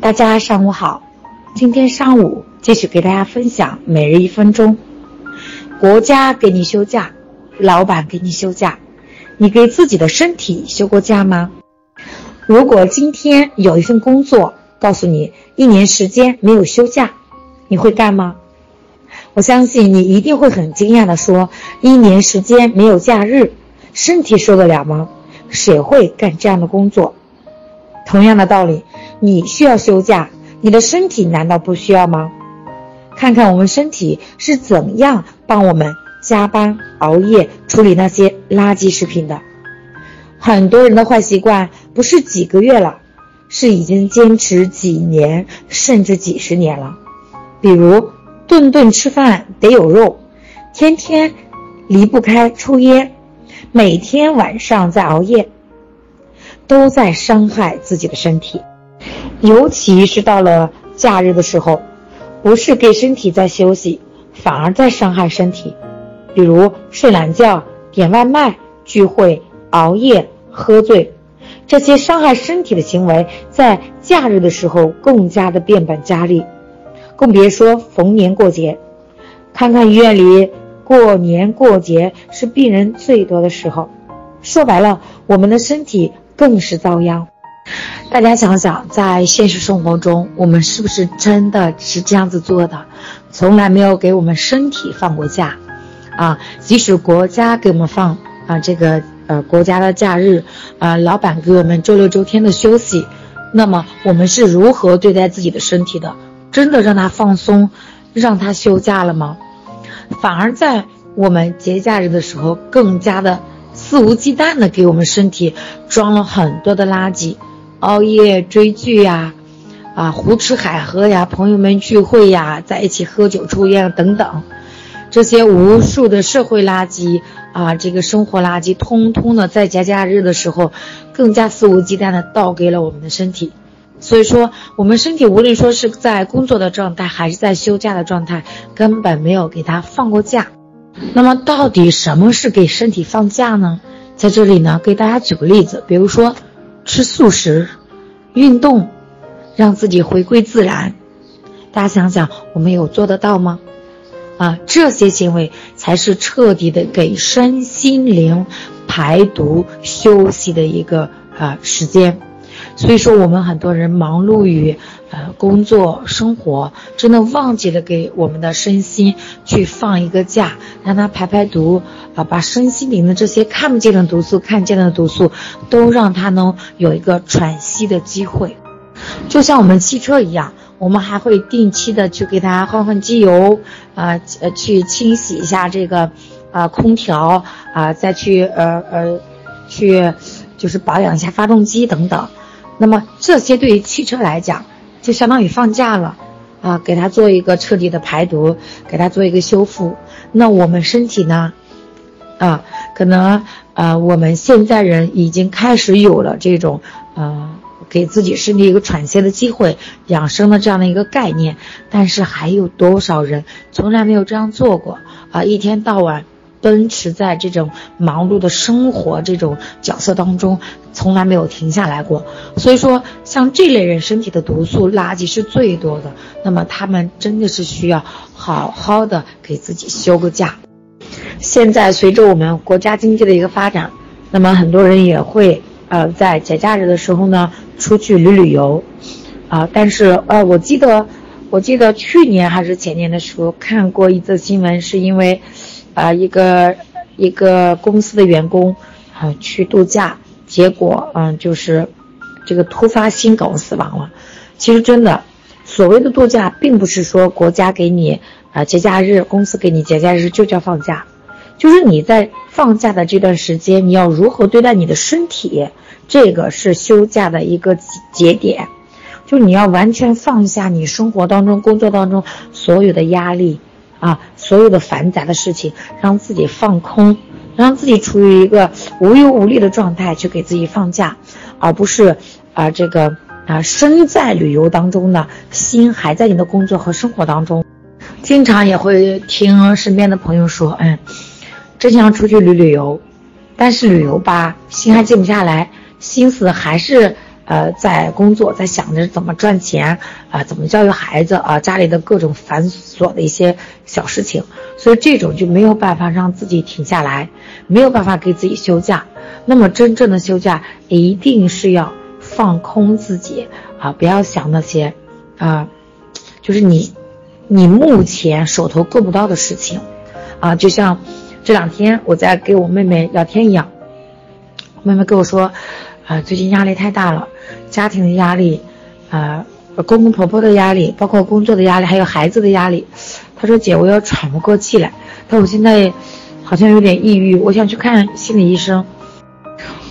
大家上午好，今天上午继续给大家分享每日一分钟。国家给你休假，老板给你休假，你给自己的身体休过假吗？如果今天有一份工作告诉你一年时间没有休假，你会干吗？我相信你一定会很惊讶的说：一年时间没有假日，身体受得了吗？谁会干这样的工作？同样的道理，你需要休假，你的身体难道不需要吗？看看我们身体是怎样帮我们加班熬夜处理那些垃圾食品的。很多人的坏习惯不是几个月了，是已经坚持几年甚至几十年了。比如，顿顿吃饭得有肉，天天离不开抽烟，每天晚上在熬夜。都在伤害自己的身体，尤其是到了假日的时候，不是给身体在休息，反而在伤害身体。比如睡懒觉、点外卖、聚会、熬夜、喝醉，这些伤害身体的行为，在假日的时候更加的变本加厉，更别说逢年过节。看看医院里，过年过节是病人最多的时候。说白了，我们的身体。更是遭殃。大家想想，在现实生活中，我们是不是真的是这样子做的？从来没有给我们身体放过假，啊，即使国家给我们放啊这个呃国家的假日，啊，老板给我们周六周天的休息，那么我们是如何对待自己的身体的？真的让他放松，让他休假了吗？反而在我们节假日的时候，更加的。肆无忌惮的给我们身体装了很多的垃圾，熬夜追剧呀，啊胡吃海喝呀，朋友们聚会呀，在一起喝酒抽烟等等，这些无数的社会垃圾啊，这个生活垃圾，通通的在节假日的时候，更加肆无忌惮的倒给了我们的身体。所以说，我们身体无论说是在工作的状态，还是在休假的状态，根本没有给他放过假。那么，到底什么是给身体放假呢？在这里呢，给大家举个例子，比如说吃素食、运动，让自己回归自然。大家想想，我们有做得到吗？啊，这些行为才是彻底的给身心灵排毒休息的一个啊时间。所以说，我们很多人忙碌于。呃，工作生活真的忘记了给我们的身心去放一个假，让它排排毒啊，把身心灵的这些看不见的毒素、看见的毒素，都让它能有一个喘息的机会。就像我们汽车一样，我们还会定期的去给它换换机油，啊呃，去清洗一下这个啊空调啊，再去呃呃去就是保养一下发动机等等。那么这些对于汽车来讲，就相当于放假了，啊，给他做一个彻底的排毒，给他做一个修复。那我们身体呢，啊，可能呃，我们现在人已经开始有了这种呃，给自己身体一个喘息的机会、养生的这样的一个概念。但是还有多少人从来没有这样做过啊？一天到晚。奔驰在这种忙碌的生活这种角色当中，从来没有停下来过。所以说，像这类人身体的毒素垃圾是最多的。那么他们真的是需要好好的给自己休个假。现在随着我们国家经济的一个发展，那么很多人也会呃在节假日的时候呢出去旅旅游，啊，但是呃我记得我记得去年还是前年的时候看过一则新闻，是因为。啊，一个一个公司的员工啊去度假，结果嗯就是这个突发心梗死亡了。其实真的，所谓的度假，并不是说国家给你啊节假日，公司给你节假日就叫放假，就是你在放假的这段时间，你要如何对待你的身体，这个是休假的一个节点，就你要完全放下你生活当中、工作当中所有的压力。啊，所有的繁杂的事情，让自己放空，让自己处于一个无忧无虑的状态，去给自己放假，而不是啊这个啊身在旅游当中呢，心还在你的工作和生活当中。经常也会听身边的朋友说，嗯，真想出去旅旅游，但是旅游吧，心还静不下来，心思还是呃，在工作，在想着怎么赚钱啊，怎么教育孩子啊，家里的各种繁琐的一些小事情，所以这种就没有办法让自己停下来，没有办法给自己休假。那么真正的休假一定是要放空自己啊，不要想那些啊，就是你你目前手头够不到的事情啊，就像这两天我在给我妹妹聊天一样，妹妹跟我说。啊，最近压力太大了，家庭的压力，啊，公公婆婆的压力，包括工作的压力，还有孩子的压力。他说：“姐，我要喘不过气来。他说我现在好像有点抑郁，我想去看心理医生。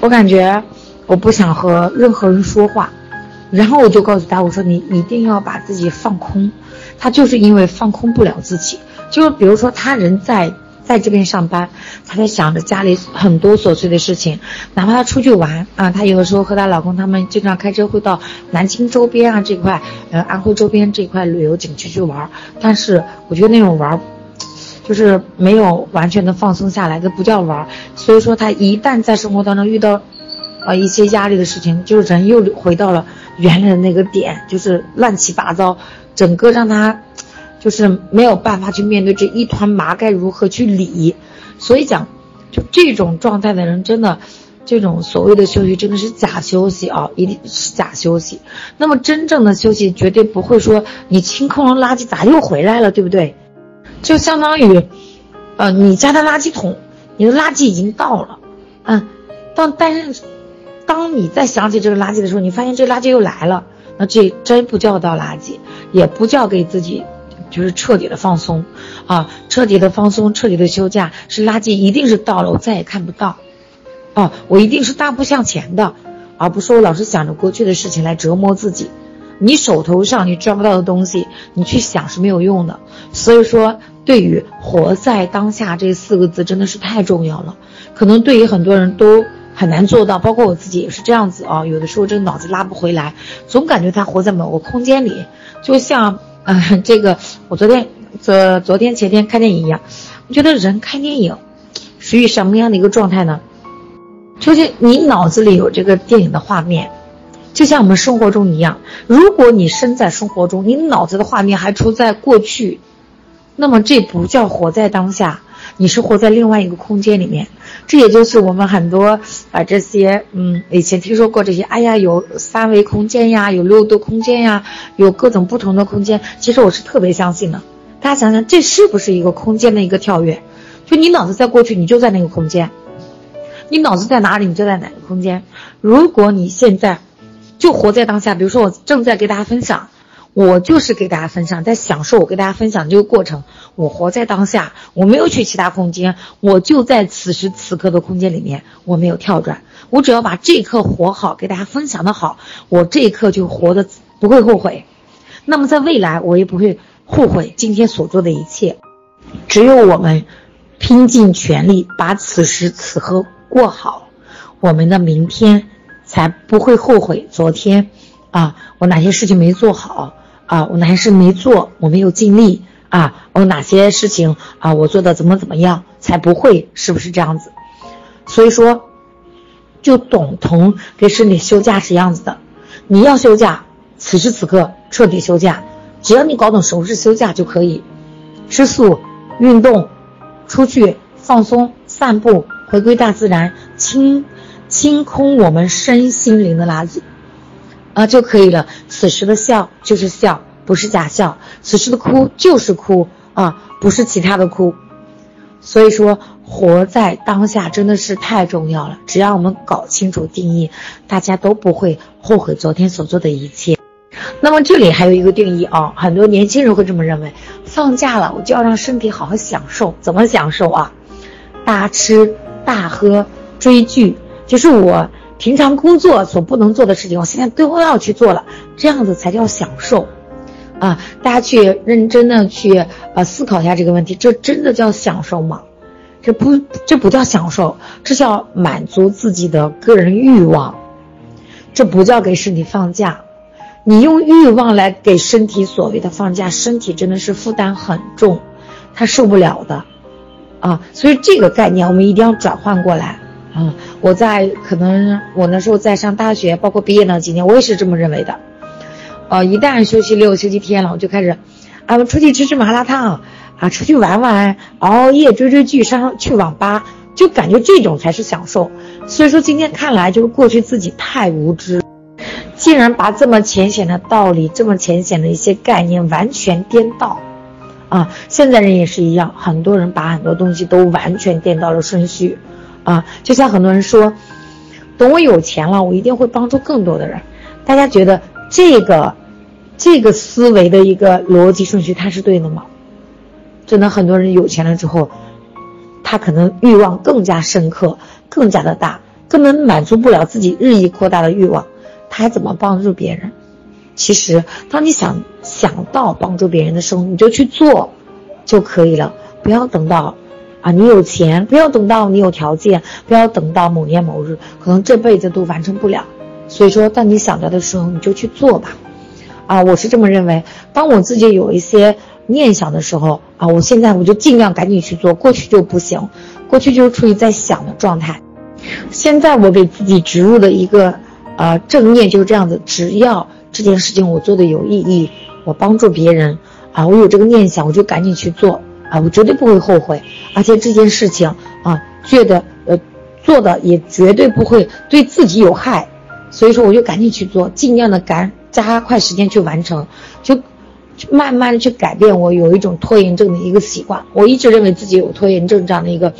我感觉我不想和任何人说话。然后我就告诉他，我说你一定要把自己放空。他就是因为放空不了自己，就比如说他人在。”在这边上班，他在想着家里很多琐碎的事情。哪怕他出去玩啊，他有的时候和她老公他们经常开车会到南京周边啊这块，呃安徽周边这块旅游景区去玩。但是我觉得那种玩，就是没有完全的放松下来，这不叫玩。所以说他一旦在生活当中遇到，啊一些压力的事情，就是人又回到了原来的那个点，就是乱七八糟，整个让他。就是没有办法去面对这一团麻，该如何去理？所以讲，就这种状态的人，真的，这种所谓的休息真的是假休息啊，一定是假休息。那么真正的休息，绝对不会说你清空了垃圾咋又回来了，对不对？就相当于，呃，你家的垃圾桶，你的垃圾已经到了，嗯，当但是，当你再想起这个垃圾的时候，你发现这垃圾又来了，那这真不叫倒垃圾，也不叫给自己。就是彻底的放松，啊，彻底的放松，彻底的休假，是垃圾一定是到了，我再也看不到，哦，我一定是大步向前的，而不是我老是想着过去的事情来折磨自己。你手头上你抓不到的东西，你去想是没有用的。所以说，对于活在当下这四个字真的是太重要了，可能对于很多人都很难做到，包括我自己也是这样子啊。有的时候这个脑子拉不回来，总感觉他活在某个空间里，就像。嗯，这个我昨天昨昨天前天看电影一样，我觉得人看电影属于什么样的一个状态呢？就是你脑子里有这个电影的画面，就像我们生活中一样。如果你身在生活中，你脑子的画面还处在过去，那么这不叫活在当下。你是活在另外一个空间里面，这也就是我们很多啊这些嗯以前听说过这些，哎呀有三维空间呀，有六度空间呀，有各种不同的空间。其实我是特别相信的。大家想想，这是不是一个空间的一个跳跃？就你脑子在过去，你就在那个空间；你脑子在哪里，你就在哪个空间。如果你现在就活在当下，比如说我正在给大家分享。我就是给大家分享，在享受我给大家分享这个过程。我活在当下，我没有去其他空间，我就在此时此刻的空间里面，我没有跳转。我只要把这一刻活好，给大家分享的好，我这一刻就活的不会后悔。那么在未来，我也不会后悔今天所做的一切。只有我们拼尽全力把此时此刻过好，我们的明天才不会后悔昨天啊，我哪些事情没做好。啊，我哪些事没做，我没有尽力啊，我哪些事情啊，我做的怎么怎么样才不会，是不是这样子？所以说，就等同给身体休假是样子的。你要休假，此时此刻彻底休假，只要你搞懂什么是休假就可以，吃素、运动、出去放松、散步、回归大自然、清清空我们身心灵的垃圾。啊就可以了。此时的笑就是笑，不是假笑；此时的哭就是哭啊，不是其他的哭。所以说，活在当下真的是太重要了。只要我们搞清楚定义，大家都不会后悔昨天所做的一切。那么这里还有一个定义啊，很多年轻人会这么认为：放假了，我就要让身体好好享受。怎么享受啊？大吃大喝，追剧，就是我。平常工作所不能做的事情，我现在都要去做了，这样子才叫享受，啊！大家去认真的去呃思考一下这个问题，这真的叫享受吗？这不，这不叫享受，这叫满足自己的个人欲望，这不叫给身体放假。你用欲望来给身体所谓的放假，身体真的是负担很重，他受不了的，啊！所以这个概念我们一定要转换过来。啊，我在可能我那时候在上大学，包括毕业那几年，我也是这么认为的。呃，一旦休息六、休息天了，我就开始，啊，我出去吃吃麻辣烫，啊，出去玩玩，熬夜追追剧，上去网吧，就感觉这种才是享受。所以说，今天看来就是过去自己太无知，竟然把这么浅显的道理、这么浅显的一些概念完全颠倒。啊，现在人也是一样，很多人把很多东西都完全颠倒了顺序。啊，就像很多人说，等我有钱了，我一定会帮助更多的人。大家觉得这个？这个思维的一个逻辑顺序，它是对的吗？真的，很多人有钱了之后，他可能欲望更加深刻，更加的大，根本满足不了自己日益扩大的欲望，他还怎么帮助别人？其实，当你想想到帮助别人的时候，你就去做就可以了，不要等到啊你有钱，不要等到你有条件，不要等到某年某日，可能这辈子都完成不了。所以说，当你想到的时候，你就去做吧。啊，我是这么认为。当我自己有一些念想的时候，啊，我现在我就尽量赶紧去做。过去就不行，过去就是处于在想的状态。现在我给自己植入的一个，呃，正念就是这样子。只要这件事情我做的有意义，我帮助别人，啊，我有这个念想，我就赶紧去做，啊，我绝对不会后悔。而且这件事情，啊，觉得呃，做的也绝对不会对自己有害。所以说，我就赶紧去做，尽量的赶。加快时间去完成，就慢慢的去改变我有一种拖延症的一个习惯。我一直认为自己有拖延症这样的一个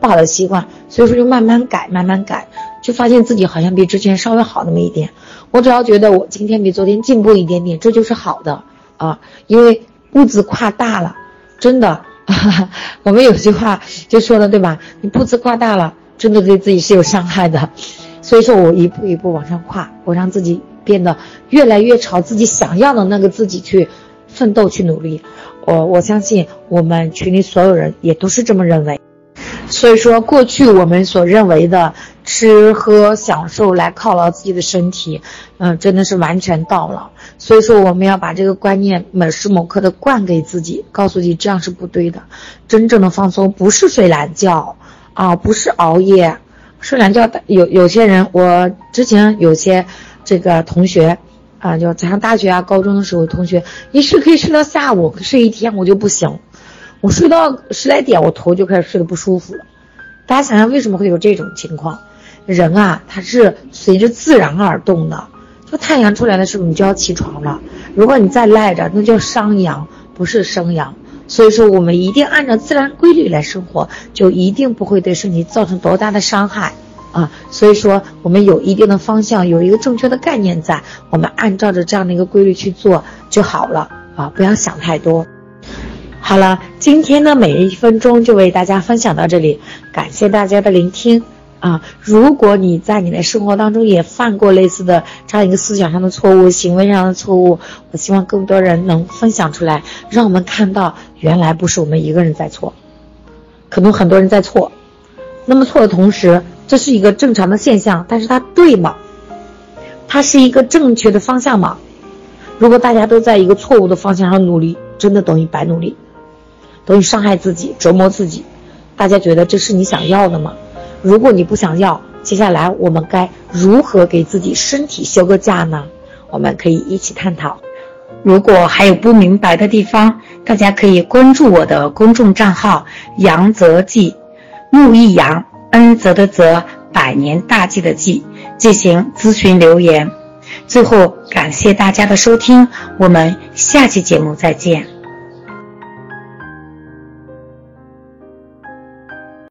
不好的习惯，所以说就慢慢改，慢慢改，就发现自己好像比之前稍微好那么一点。我只要觉得我今天比昨天进步一点点，这就是好的啊，因为步子跨大了，真的，我们有句话就说的对吧？你步子跨大了，真的对自己是有伤害的。所以说我一步一步往上跨，我让自己。变得越来越朝自己想要的那个自己去奋斗去努力，我我相信我们群里所有人也都是这么认为。所以说，过去我们所认为的吃喝享受来犒劳自己的身体，嗯，真的是完全到了。所以说，我们要把这个观念每时某刻的灌给自己，告诉自己这样是不对的。真正的放松不是睡懒觉啊，不是熬夜，睡懒觉有有些人，我之前有些。这个同学，啊，就上大学啊、高中的时候，同学一睡可以睡到下午，睡一天我就不行，我睡到十来点，我头就开始睡得不舒服了。大家想想为什么会有这种情况？人啊，他是随着自然而动的，就太阳出来的时候你就要起床了。如果你再赖着，那叫伤阳，不是生阳。所以说，我们一定按照自然规律来生活，就一定不会对身体造成多大的伤害。啊，所以说我们有一定的方向，有一个正确的概念在，我们按照着这样的一个规律去做就好了啊，不要想太多。好了，今天的每日一分钟就为大家分享到这里，感谢大家的聆听啊！如果你在你的生活当中也犯过类似的这样一个思想上的错误、行为上的错误，我希望更多人能分享出来，让我们看到原来不是我们一个人在错，可能很多人在错，那么错的同时。这是一个正常的现象，但是它对吗？它是一个正确的方向吗？如果大家都在一个错误的方向上努力，真的等于白努力，等于伤害自己、折磨自己。大家觉得这是你想要的吗？如果你不想要，接下来我们该如何给自己身体休个假呢？我们可以一起探讨。如果还有不明白的地方，大家可以关注我的公众账号“杨泽记”，木易杨。恩泽的泽，百年大计的计，进行咨询留言。最后，感谢大家的收听，我们下期节目再见。